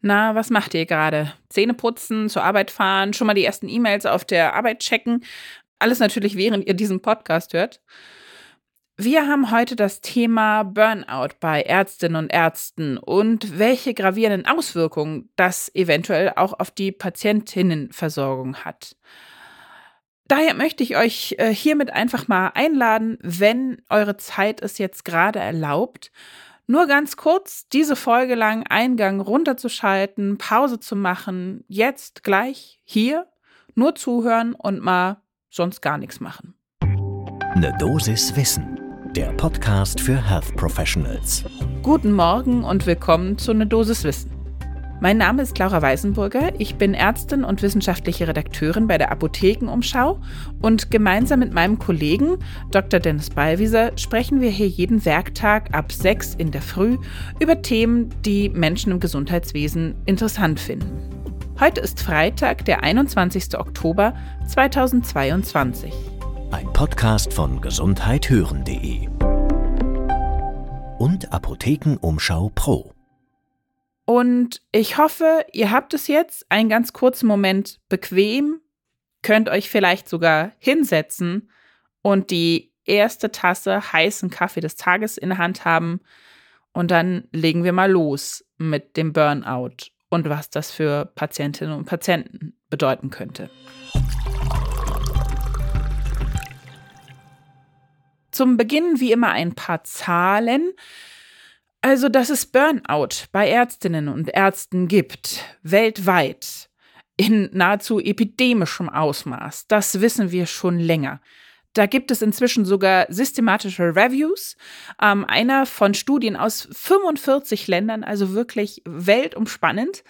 Na, was macht ihr gerade? Zähne putzen, zur Arbeit fahren, schon mal die ersten E-Mails auf der Arbeit checken. Alles natürlich, während ihr diesen Podcast hört. Wir haben heute das Thema Burnout bei Ärztinnen und Ärzten und welche gravierenden Auswirkungen das eventuell auch auf die Patientinnenversorgung hat. Daher möchte ich euch äh, hiermit einfach mal einladen, wenn eure Zeit es jetzt gerade erlaubt, nur ganz kurz diese Folge lang Eingang runterzuschalten, Pause zu machen, jetzt gleich hier nur zuhören und mal sonst gar nichts machen. Ne Dosis Wissen, der Podcast für Health Professionals. Guten Morgen und willkommen zu Ne Dosis Wissen. Mein Name ist Laura Weisenburger. Ich bin Ärztin und wissenschaftliche Redakteurin bei der Apothekenumschau und gemeinsam mit meinem Kollegen Dr. Dennis Ballwieser sprechen wir hier jeden Werktag ab 6 in der Früh über Themen, die Menschen im Gesundheitswesen interessant finden. Heute ist Freitag, der 21. Oktober 2022. Ein Podcast von gesundheithören.de und Apothekenumschau Pro. Und ich hoffe, ihr habt es jetzt einen ganz kurzen Moment bequem, könnt euch vielleicht sogar hinsetzen und die erste Tasse heißen Kaffee des Tages in der Hand haben. Und dann legen wir mal los mit dem Burnout und was das für Patientinnen und Patienten bedeuten könnte. Zum Beginn wie immer ein paar Zahlen. Also, dass es Burnout bei Ärztinnen und Ärzten gibt, weltweit, in nahezu epidemischem Ausmaß, das wissen wir schon länger. Da gibt es inzwischen sogar systematische Reviews, ähm, einer von Studien aus 45 Ländern, also wirklich weltumspannend.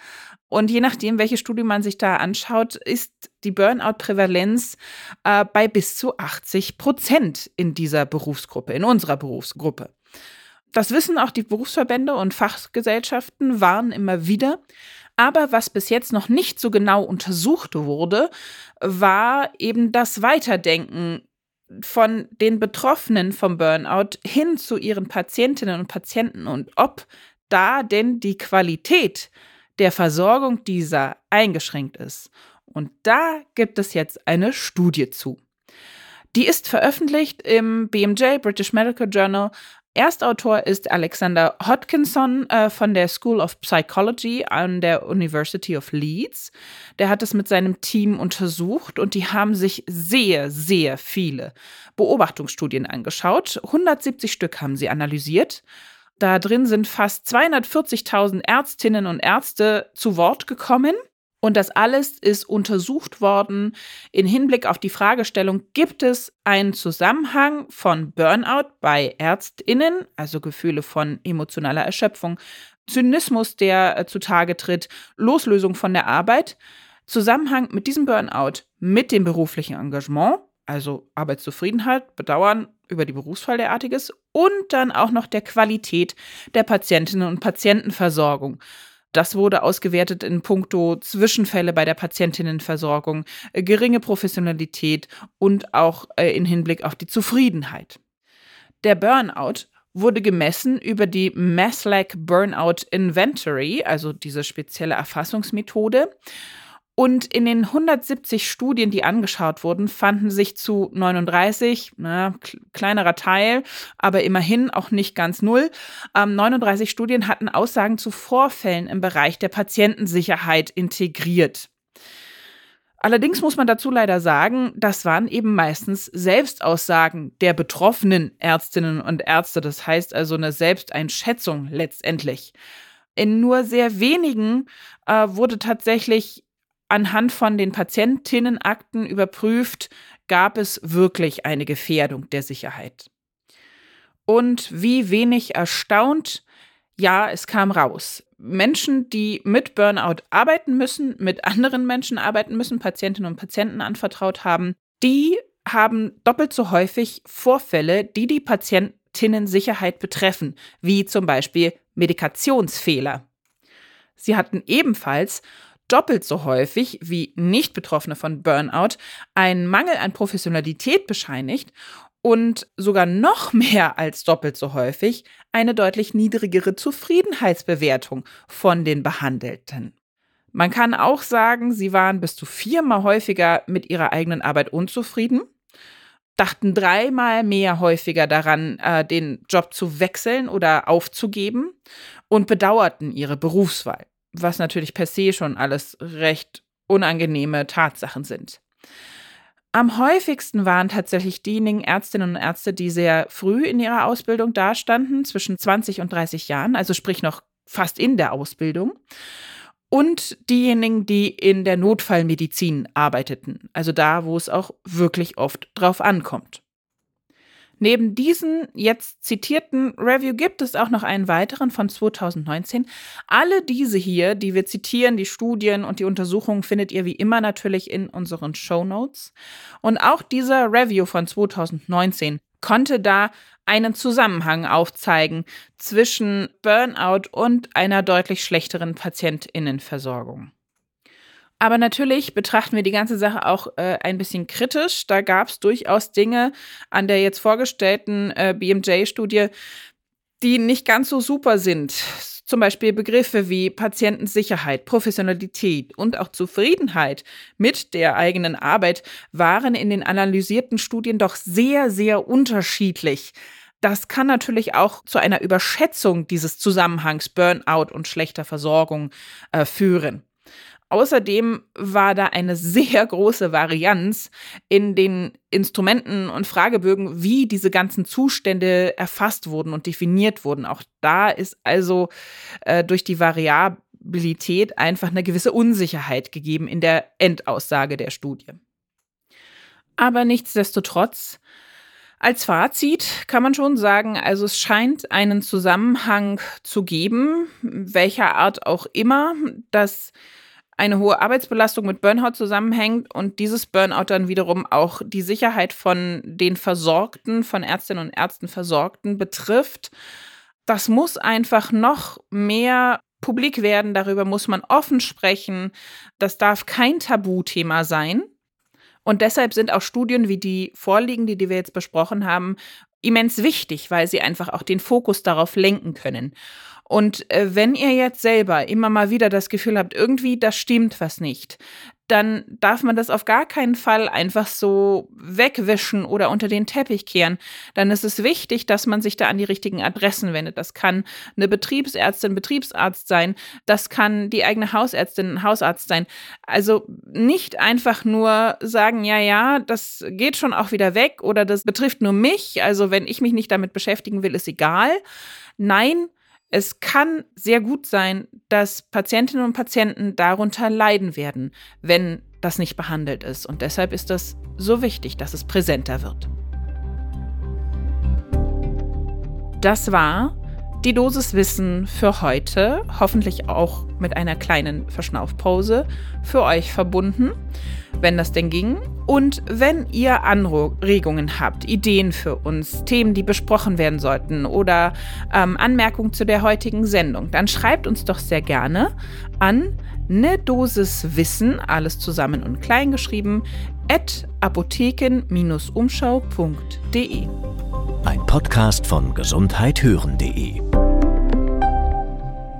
Und je nachdem, welche Studie man sich da anschaut, ist die Burnout-Prävalenz äh, bei bis zu 80 Prozent in dieser Berufsgruppe, in unserer Berufsgruppe. Das wissen auch die Berufsverbände und Fachgesellschaften, warnen immer wieder. Aber was bis jetzt noch nicht so genau untersucht wurde, war eben das Weiterdenken von den Betroffenen vom Burnout hin zu ihren Patientinnen und Patienten und ob da denn die Qualität der Versorgung dieser eingeschränkt ist. Und da gibt es jetzt eine Studie zu. Die ist veröffentlicht im BMJ, British Medical Journal, Erstautor ist Alexander Hodkinson äh, von der School of Psychology an der University of Leeds. Der hat es mit seinem Team untersucht und die haben sich sehr, sehr viele Beobachtungsstudien angeschaut. 170 Stück haben sie analysiert. Da drin sind fast 240.000 Ärztinnen und Ärzte zu Wort gekommen. Und das alles ist untersucht worden in Hinblick auf die Fragestellung, gibt es einen Zusammenhang von Burnout bei Ärztinnen, also Gefühle von emotionaler Erschöpfung, Zynismus, der äh, zutage tritt, Loslösung von der Arbeit, Zusammenhang mit diesem Burnout mit dem beruflichen Engagement, also Arbeitszufriedenheit, Bedauern über die Berufsfall derartiges und dann auch noch der Qualität der Patientinnen und Patientenversorgung. Das wurde ausgewertet in puncto Zwischenfälle bei der Patientinnenversorgung, geringe Professionalität und auch äh, in Hinblick auf die Zufriedenheit. Der Burnout wurde gemessen über die Maslach Burnout Inventory, also diese spezielle Erfassungsmethode. Und in den 170 Studien, die angeschaut wurden, fanden sich zu 39, na, kleinerer Teil, aber immerhin auch nicht ganz null, ähm, 39 Studien hatten Aussagen zu Vorfällen im Bereich der Patientensicherheit integriert. Allerdings muss man dazu leider sagen, das waren eben meistens Selbstaussagen der betroffenen Ärztinnen und Ärzte, das heißt also eine Selbsteinschätzung letztendlich. In nur sehr wenigen äh, wurde tatsächlich anhand von den Patientinnenakten überprüft, gab es wirklich eine Gefährdung der Sicherheit. Und wie wenig erstaunt, ja, es kam raus. Menschen, die mit Burnout arbeiten müssen, mit anderen Menschen arbeiten müssen, Patientinnen und Patienten anvertraut haben, die haben doppelt so häufig Vorfälle, die die Patientinnensicherheit betreffen, wie zum Beispiel Medikationsfehler. Sie hatten ebenfalls doppelt so häufig wie Nicht-Betroffene von Burnout einen Mangel an Professionalität bescheinigt und sogar noch mehr als doppelt so häufig eine deutlich niedrigere Zufriedenheitsbewertung von den Behandelten. Man kann auch sagen, sie waren bis zu viermal häufiger mit ihrer eigenen Arbeit unzufrieden, dachten dreimal mehr häufiger daran, äh, den Job zu wechseln oder aufzugeben und bedauerten ihre Berufswahl, was natürlich per se schon alles recht unangenehme Tatsachen sind. Am häufigsten waren tatsächlich diejenigen Ärztinnen und Ärzte, die sehr früh in ihrer Ausbildung dastanden, zwischen 20 und 30 Jahren, also sprich noch fast in der Ausbildung. Und diejenigen, die in der Notfallmedizin arbeiteten, also da, wo es auch wirklich oft drauf ankommt. Neben diesen jetzt zitierten Review gibt es auch noch einen weiteren von 2019. Alle diese hier, die wir zitieren, die Studien und die Untersuchungen findet ihr wie immer natürlich in unseren Show Notes. Und auch dieser Review von 2019 konnte da einen Zusammenhang aufzeigen zwischen Burnout und einer deutlich schlechteren Patientinnenversorgung. Aber natürlich betrachten wir die ganze Sache auch äh, ein bisschen kritisch. Da gab es durchaus Dinge an der jetzt vorgestellten äh, BMJ-Studie, die nicht ganz so super sind. Zum Beispiel Begriffe wie Patientensicherheit, Professionalität und auch Zufriedenheit mit der eigenen Arbeit waren in den analysierten Studien doch sehr, sehr unterschiedlich. Das kann natürlich auch zu einer Überschätzung dieses Zusammenhangs Burnout und schlechter Versorgung äh, führen. Außerdem war da eine sehr große Varianz in den Instrumenten und Fragebögen, wie diese ganzen Zustände erfasst wurden und definiert wurden. Auch da ist also äh, durch die Variabilität einfach eine gewisse Unsicherheit gegeben in der Endaussage der Studie. Aber nichtsdestotrotz, als Fazit kann man schon sagen, also es scheint einen Zusammenhang zu geben, welcher Art auch immer, dass eine hohe Arbeitsbelastung mit Burnout zusammenhängt und dieses Burnout dann wiederum auch die Sicherheit von den Versorgten, von Ärztinnen und Ärzten Versorgten betrifft. Das muss einfach noch mehr publik werden, darüber muss man offen sprechen. Das darf kein Tabuthema sein. Und deshalb sind auch Studien wie die vorliegende, die wir jetzt besprochen haben, immens wichtig, weil sie einfach auch den Fokus darauf lenken können. Und äh, wenn ihr jetzt selber immer mal wieder das Gefühl habt, irgendwie das stimmt was nicht, dann darf man das auf gar keinen Fall einfach so wegwischen oder unter den Teppich kehren. Dann ist es wichtig, dass man sich da an die richtigen Adressen wendet. Das kann eine Betriebsärztin, Betriebsarzt sein. Das kann die eigene Hausärztin, Hausarzt sein. Also nicht einfach nur sagen, ja, ja, das geht schon auch wieder weg oder das betrifft nur mich. Also wenn ich mich nicht damit beschäftigen will, ist egal. Nein, es kann sehr gut sein, dass Patientinnen und Patienten darunter leiden werden, wenn das nicht behandelt ist. Und deshalb ist das so wichtig, dass es präsenter wird. Das war die Dosis Wissen für heute, hoffentlich auch mit einer kleinen Verschnaufpause für euch verbunden, wenn das denn ging. Und wenn ihr Anregungen habt, Ideen für uns, Themen, die besprochen werden sollten oder ähm, Anmerkungen zu der heutigen Sendung, dann schreibt uns doch sehr gerne an ne Dosis Wissen, alles zusammen und klein geschrieben, at apotheken-umschau.de. Ein Podcast von gesundheithören.de